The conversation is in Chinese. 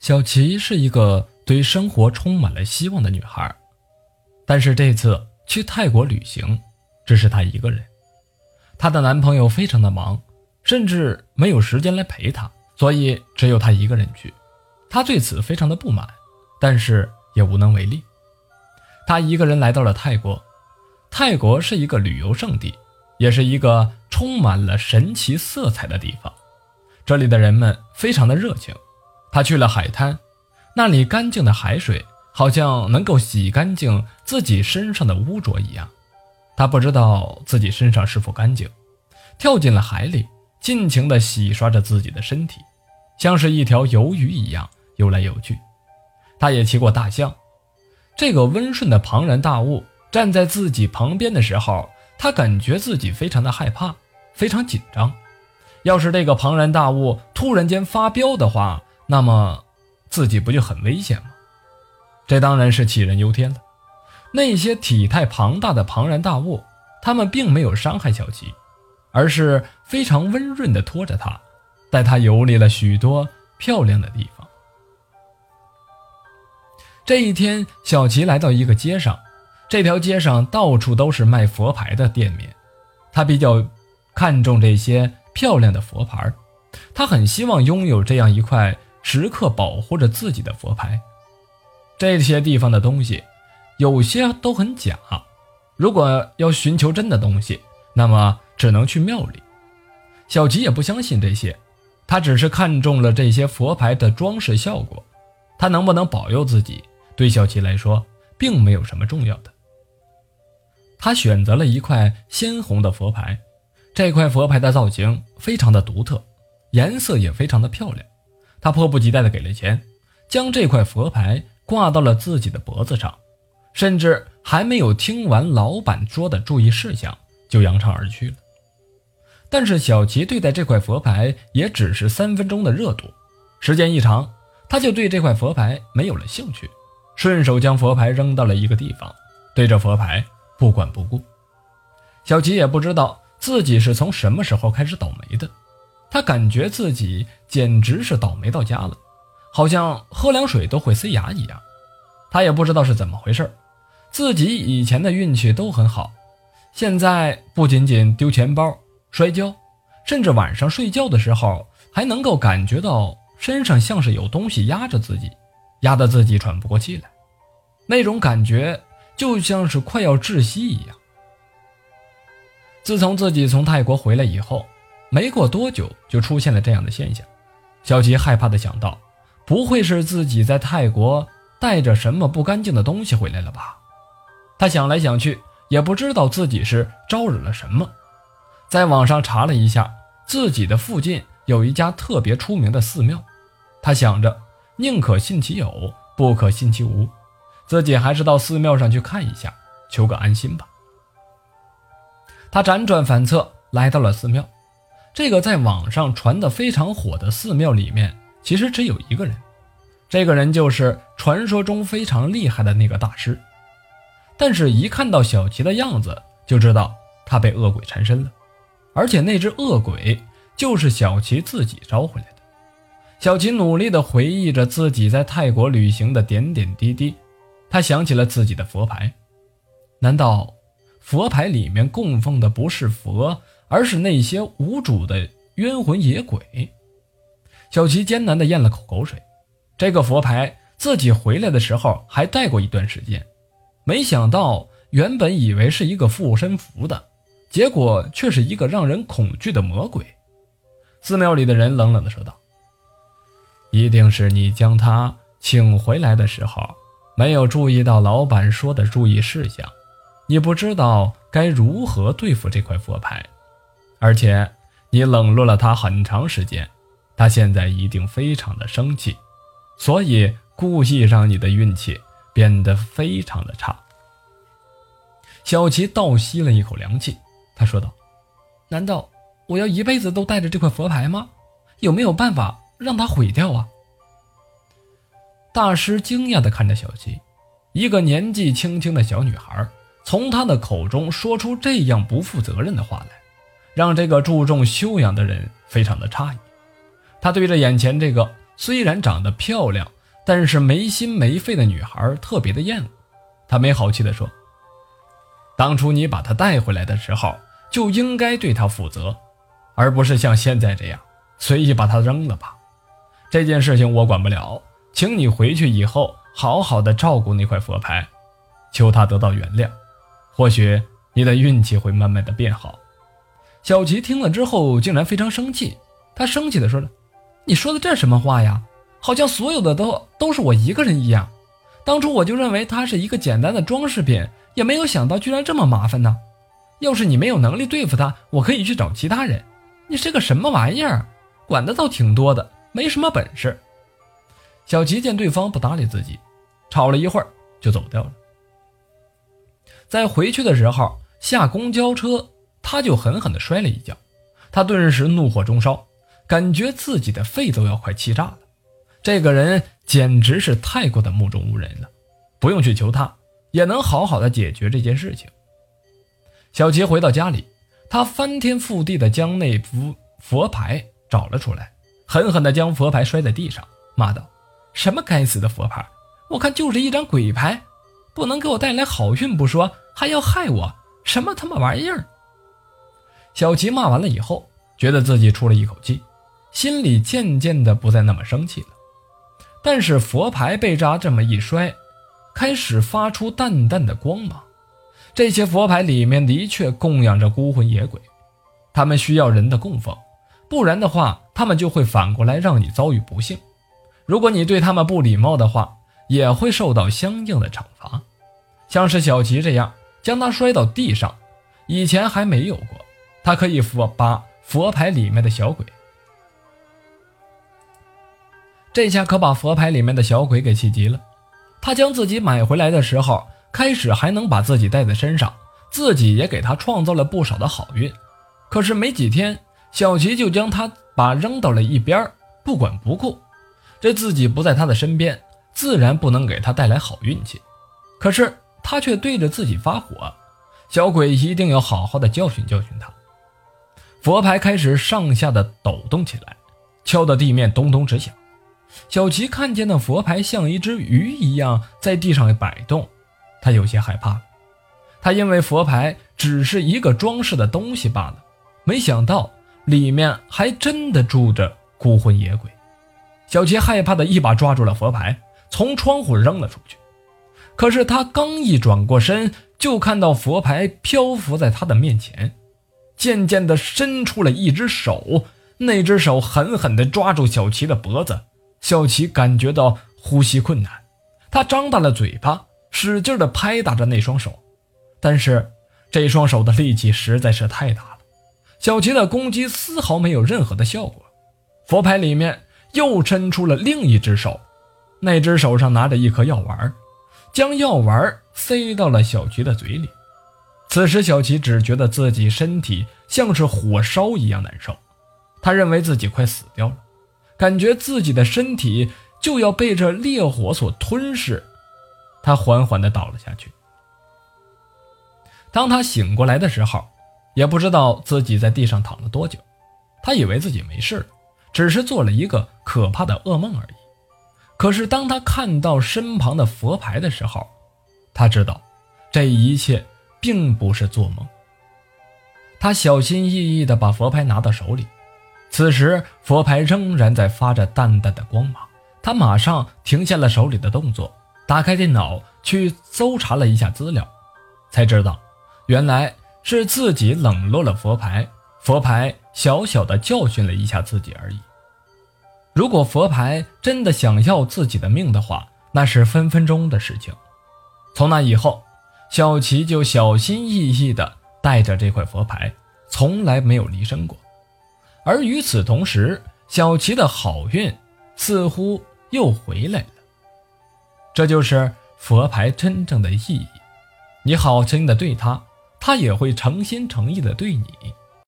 小琪是一个对生活充满了希望的女孩，但是这次去泰国旅行，只是她一个人。她的男朋友非常的忙，甚至没有时间来陪她，所以只有她一个人去。她对此非常的不满，但是也无能为力。她一个人来到了泰国，泰国是一个旅游胜地，也是一个充满了神奇色彩的地方。这里的人们非常的热情。他去了海滩，那里干净的海水好像能够洗干净自己身上的污浊一样。他不知道自己身上是否干净，跳进了海里，尽情地洗刷着自己的身体，像是一条游鱼一样游来游去。他也骑过大象，这个温顺的庞然大物站在自己旁边的时候，他感觉自己非常的害怕，非常紧张。要是这个庞然大物突然间发飙的话，那么，自己不就很危险吗？这当然是杞人忧天了。那些体态庞大的庞然大物，他们并没有伤害小琪，而是非常温润地拖着他，带他游历了许多漂亮的地方。这一天，小琪来到一个街上，这条街上到处都是卖佛牌的店面，他比较看重这些漂亮的佛牌，他很希望拥有这样一块。时刻保护着自己的佛牌，这些地方的东西有些都很假。如果要寻求真的东西，那么只能去庙里。小吉也不相信这些，他只是看中了这些佛牌的装饰效果。他能不能保佑自己，对小吉来说并没有什么重要的。他选择了一块鲜红的佛牌，这块佛牌的造型非常的独特，颜色也非常的漂亮。他迫不及待地给了钱，将这块佛牌挂到了自己的脖子上，甚至还没有听完老板说的注意事项，就扬长而去了。但是小齐对待这块佛牌也只是三分钟的热度，时间一长，他就对这块佛牌没有了兴趣，顺手将佛牌扔到了一个地方，对着佛牌不管不顾。小齐也不知道自己是从什么时候开始倒霉的。他感觉自己简直是倒霉到家了，好像喝凉水都会塞牙一样。他也不知道是怎么回事，自己以前的运气都很好，现在不仅仅丢钱包、摔跤，甚至晚上睡觉的时候还能够感觉到身上像是有东西压着自己，压得自己喘不过气来，那种感觉就像是快要窒息一样。自从自己从泰国回来以后。没过多久，就出现了这样的现象。小吉害怕地想到：“不会是自己在泰国带着什么不干净的东西回来了吧？”他想来想去，也不知道自己是招惹了什么。在网上查了一下，自己的附近有一家特别出名的寺庙。他想着，宁可信其有，不可信其无，自己还是到寺庙上去看一下，求个安心吧。他辗转反侧，来到了寺庙。这个在网上传的非常火的寺庙里面，其实只有一个人，这个人就是传说中非常厉害的那个大师。但是，一看到小琪的样子，就知道他被恶鬼缠身了，而且那只恶鬼就是小琪自己招回来的。小琪努力地回忆着自己在泰国旅行的点点滴滴，他想起了自己的佛牌，难道佛牌里面供奉的不是佛？而是那些无主的冤魂野鬼。小琪艰难地咽了口口水。这个佛牌自己回来的时候还带过一段时间，没想到原本以为是一个护身符的，结果却是一个让人恐惧的魔鬼。寺庙里的人冷冷地说道：“一定是你将他请回来的时候，没有注意到老板说的注意事项，你不知道该如何对付这块佛牌。”而且，你冷落了他很长时间，他现在一定非常的生气，所以故意让你的运气变得非常的差。小琪倒吸了一口凉气，他说道：“难道我要一辈子都带着这块佛牌吗？有没有办法让它毁掉啊？”大师惊讶地看着小琪，一个年纪轻轻的小女孩，从她的口中说出这样不负责任的话来。让这个注重修养的人非常的诧异，他对着眼前这个虽然长得漂亮，但是没心没肺的女孩特别的厌恶。他没好气地说：“当初你把她带回来的时候，就应该对她负责，而不是像现在这样随意把她扔了吧。这件事情我管不了，请你回去以后好好的照顾那块佛牌，求他得到原谅，或许你的运气会慢慢的变好。”小琪听了之后，竟然非常生气。他生气地说：“你说的这什么话呀？好像所有的都都是我一个人一样。当初我就认为它是一个简单的装饰品，也没有想到居然这么麻烦呢。要是你没有能力对付它，我可以去找其他人。你是个什么玩意儿？管的倒挺多的，没什么本事。”小琪见对方不搭理自己，吵了一会儿就走掉了。在回去的时候，下公交车。他就狠狠地摔了一跤，他顿时怒火中烧，感觉自己的肺都要快气炸了。这个人简直是太过的目中无人了，不用去求他，也能好好的解决这件事情。小齐回到家里，他翻天覆地的将那幅佛牌找了出来，狠狠地将佛牌摔在地上，骂道：“什么该死的佛牌！我看就是一张鬼牌，不能给我带来好运不说，还要害我，什么他妈玩意儿！”小琪骂完了以后，觉得自己出了一口气，心里渐渐的不再那么生气了。但是佛牌被扎这么一摔，开始发出淡淡的光芒。这些佛牌里面的确供养着孤魂野鬼，他们需要人的供奉，不然的话，他们就会反过来让你遭遇不幸。如果你对他们不礼貌的话，也会受到相应的惩罚。像是小琪这样将他摔到地上，以前还没有过。他可以佛把佛牌里面的小鬼，这下可把佛牌里面的小鬼给气急了。他将自己买回来的时候，开始还能把自己带在身上，自己也给他创造了不少的好运。可是没几天，小琪就将他把扔到了一边，不管不顾。这自己不在他的身边，自然不能给他带来好运气。可是他却对着自己发火，小鬼一定要好好的教训教训他。佛牌开始上下的抖动起来，敲的地面咚咚直响。小琪看见那佛牌像一只鱼一样在地上摆动，他有些害怕。他因为佛牌只是一个装饰的东西罢了，没想到里面还真的住着孤魂野鬼。小琪害怕的一把抓住了佛牌，从窗户扔了出去。可是他刚一转过身，就看到佛牌漂浮在他的面前。渐渐地伸出了一只手，那只手狠狠地抓住小琪的脖子。小琪感觉到呼吸困难，他张大了嘴巴，使劲地拍打着那双手，但是这双手的力气实在是太大了，小琪的攻击丝毫没有任何的效果。佛牌里面又伸出了另一只手，那只手上拿着一颗药丸，将药丸塞到了小琪的嘴里。此时，小琪只觉得自己身体像是火烧一样难受，他认为自己快死掉了，感觉自己的身体就要被这烈火所吞噬，他缓缓地倒了下去。当他醒过来的时候，也不知道自己在地上躺了多久，他以为自己没事了，只是做了一个可怕的噩梦而已。可是，当他看到身旁的佛牌的时候，他知道这一切。并不是做梦。他小心翼翼地把佛牌拿到手里，此时佛牌仍然在发着淡淡的光芒。他马上停下了手里的动作，打开电脑去搜查了一下资料，才知道原来是自己冷落了佛牌，佛牌小小的教训了一下自己而已。如果佛牌真的想要自己的命的话，那是分分钟的事情。从那以后。小琪就小心翼翼地带着这块佛牌，从来没有离身过。而与此同时，小琪的好运似乎又回来了。这就是佛牌真正的意义。你好心的对他，他也会诚心诚意的对你。